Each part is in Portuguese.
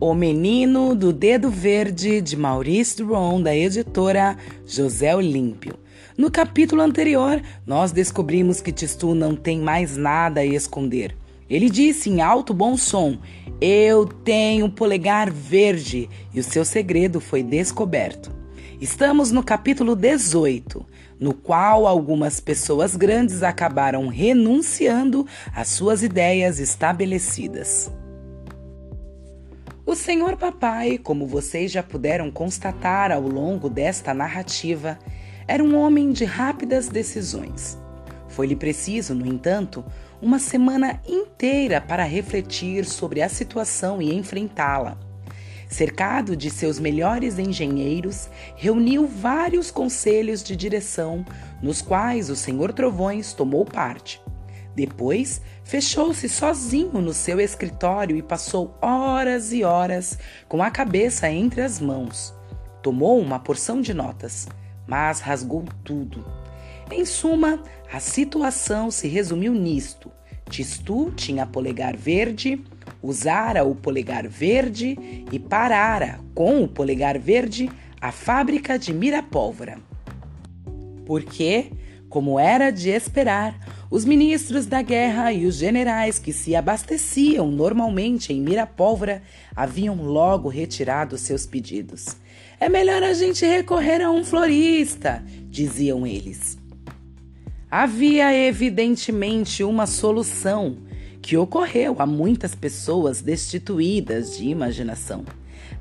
O Menino do Dedo Verde, de Maurício Duron, da editora José Olímpio. No capítulo anterior, nós descobrimos que Tistu não tem mais nada a esconder. Ele disse em alto bom som: Eu tenho polegar verde, e o seu segredo foi descoberto. Estamos no capítulo 18, no qual algumas pessoas grandes acabaram renunciando às suas ideias estabelecidas. O Senhor Papai, como vocês já puderam constatar ao longo desta narrativa, era um homem de rápidas decisões. Foi-lhe preciso, no entanto, uma semana inteira para refletir sobre a situação e enfrentá-la. Cercado de seus melhores engenheiros, reuniu vários conselhos de direção, nos quais o Senhor Trovões tomou parte. Depois, fechou-se sozinho no seu escritório e passou horas e horas com a cabeça entre as mãos. Tomou uma porção de notas, mas rasgou tudo. Em suma, a situação se resumiu nisto: Tistu tinha polegar verde, usara o polegar verde e parara com o polegar verde a fábrica de mirapólvora. Porque, como era de esperar, os ministros da guerra e os generais que se abasteciam normalmente em Mirapólvora haviam logo retirado seus pedidos. É melhor a gente recorrer a um florista, diziam eles. Havia evidentemente uma solução que ocorreu a muitas pessoas destituídas de imaginação.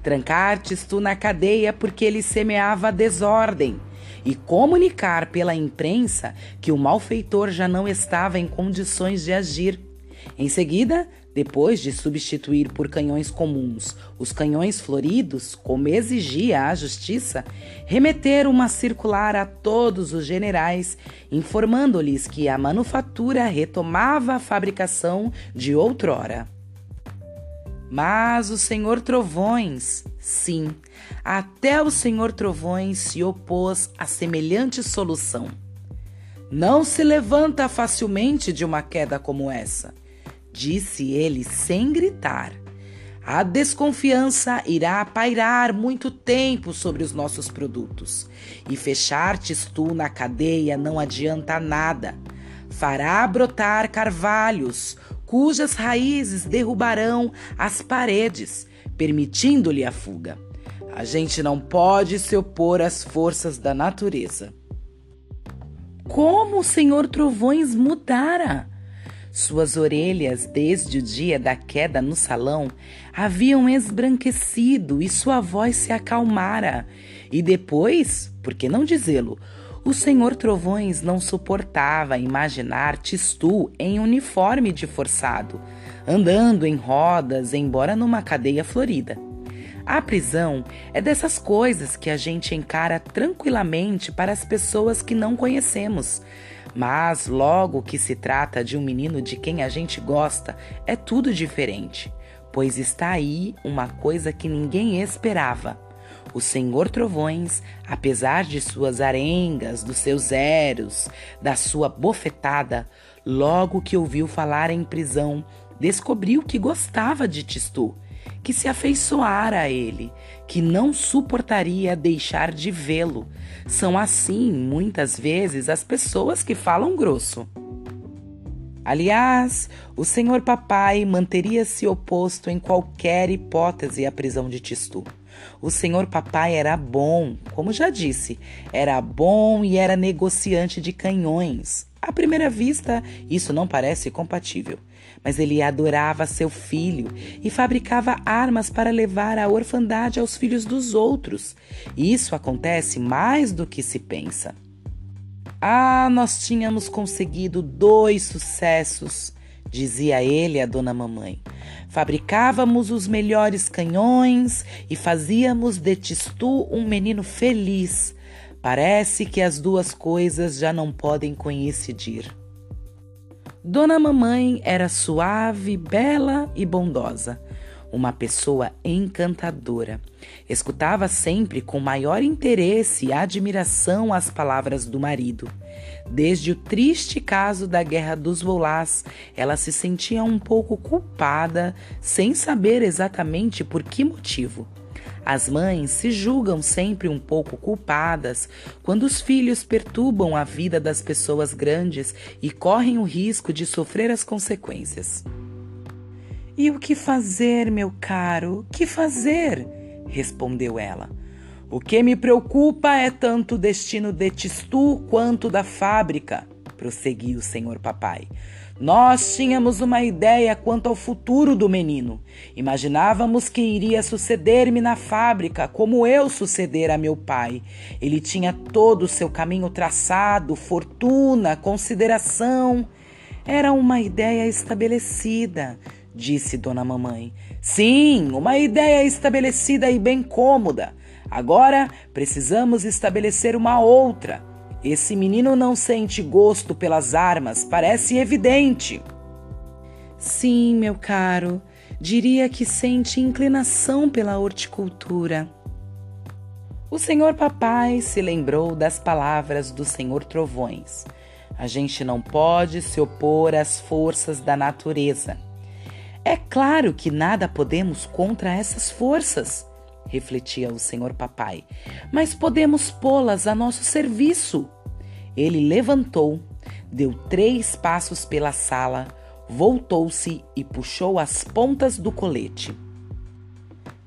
Trancar Tistu na cadeia porque ele semeava desordem e comunicar pela imprensa que o malfeitor já não estava em condições de agir. Em seguida, depois de substituir por canhões comuns os canhões floridos, como exigia a justiça, remeter uma circular a todos os generais, informando-lhes que a manufatura retomava a fabricação de outrora. Mas o Senhor Trovões, sim, até o Senhor Trovões se opôs a semelhante solução. Não se levanta facilmente de uma queda como essa, disse ele sem gritar. A desconfiança irá pairar muito tempo sobre os nossos produtos, e fechar-te tu na cadeia não adianta nada. Fará brotar carvalhos, cujas raízes derrubarão as paredes, permitindo-lhe a fuga. A gente não pode se opor às forças da natureza. Como o Senhor Trovões mudara! Suas orelhas, desde o dia da queda no salão, haviam esbranquecido e sua voz se acalmara. E depois, por que não dizê-lo, o senhor Trovões não suportava imaginar Tistu em uniforme de forçado, andando em rodas, embora numa cadeia florida. A prisão é dessas coisas que a gente encara tranquilamente para as pessoas que não conhecemos. Mas logo que se trata de um menino de quem a gente gosta, é tudo diferente, pois está aí uma coisa que ninguém esperava o Senhor Trovões, apesar de suas arengas, dos seus eros, da sua bofetada, logo que ouviu falar em prisão, descobriu que gostava de Tistu, que se afeiçoara a ele, que não suportaria deixar de vê-lo. São assim, muitas vezes, as pessoas que falam grosso. Aliás, o senhor papai manteria-se oposto em qualquer hipótese à prisão de Tistu. O senhor papai era bom, como já disse, era bom e era negociante de canhões. À primeira vista, isso não parece compatível, mas ele adorava seu filho e fabricava armas para levar a orfandade aos filhos dos outros. Isso acontece mais do que se pensa. Ah, nós tínhamos conseguido dois sucessos dizia ele à dona mamãe. Fabricávamos os melhores canhões e fazíamos de Tistu um menino feliz. Parece que as duas coisas já não podem coincidir. Dona Mamãe era suave, bela e bondosa, uma pessoa encantadora. Escutava sempre com maior interesse e admiração as palavras do marido Desde o triste caso da Guerra dos Volás, ela se sentia um pouco culpada, sem saber exatamente por que motivo. As mães se julgam sempre um pouco culpadas quando os filhos perturbam a vida das pessoas grandes e correm o risco de sofrer as consequências. E o que fazer, meu caro? Que fazer? respondeu ela. O que me preocupa é tanto o destino de Tistu quanto da fábrica, prosseguiu o senhor papai. Nós tínhamos uma ideia quanto ao futuro do menino. Imaginávamos que iria suceder-me na fábrica, como eu suceder a meu pai. Ele tinha todo o seu caminho traçado, fortuna, consideração. Era uma ideia estabelecida, disse Dona Mamãe. Sim, uma ideia estabelecida e bem cômoda. Agora precisamos estabelecer uma outra. Esse menino não sente gosto pelas armas, parece evidente. Sim, meu caro, diria que sente inclinação pela horticultura. O senhor papai se lembrou das palavras do senhor Trovões. A gente não pode se opor às forças da natureza. É claro que nada podemos contra essas forças refletia o senhor papai, mas podemos pô-las a nosso serviço. Ele levantou, deu três passos pela sala, voltou-se e puxou as pontas do colete.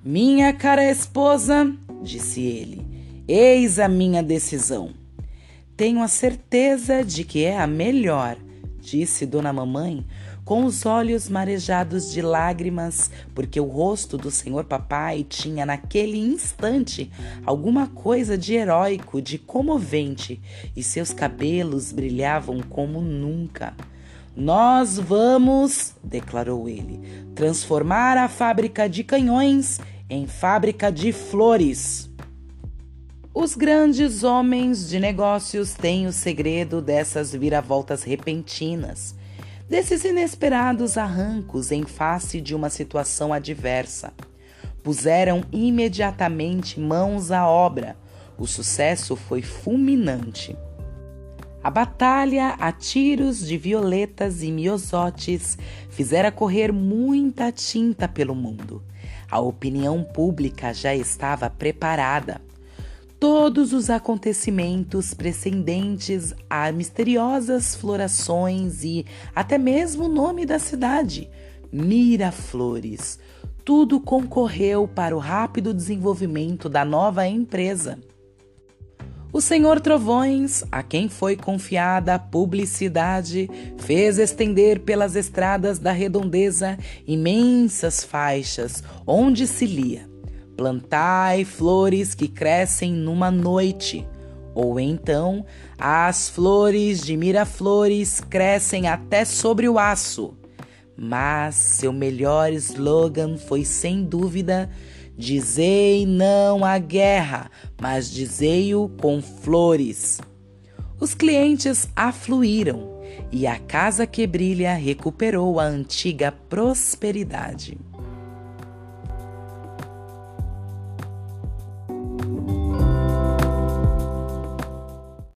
Minha cara esposa, disse ele, eis a minha decisão. Tenho a certeza de que é a melhor, disse Dona Mamãe, com os olhos marejados de lágrimas, porque o rosto do senhor papai tinha naquele instante alguma coisa de heróico, de comovente, e seus cabelos brilhavam como nunca. Nós vamos, declarou ele, transformar a fábrica de canhões em fábrica de flores. Os grandes homens de negócios têm o segredo dessas viravoltas repentinas desses inesperados arrancos em face de uma situação adversa. Puseram imediatamente mãos à obra. O sucesso foi fulminante. A batalha a tiros de violetas e miosotes fizera correr muita tinta pelo mundo. A opinião pública já estava preparada todos os acontecimentos precedentes a misteriosas florações e até mesmo o nome da cidade, Miraflores. Tudo concorreu para o rápido desenvolvimento da nova empresa. O senhor Trovões, a quem foi confiada a publicidade, fez estender pelas estradas da redondeza imensas faixas onde se lia Plantai flores que crescem numa noite, ou então as flores de miraflores crescem até sobre o aço. Mas seu melhor slogan foi sem dúvida: dizei não à guerra, mas dizei-o com flores. Os clientes afluíram e a casa que brilha recuperou a antiga prosperidade.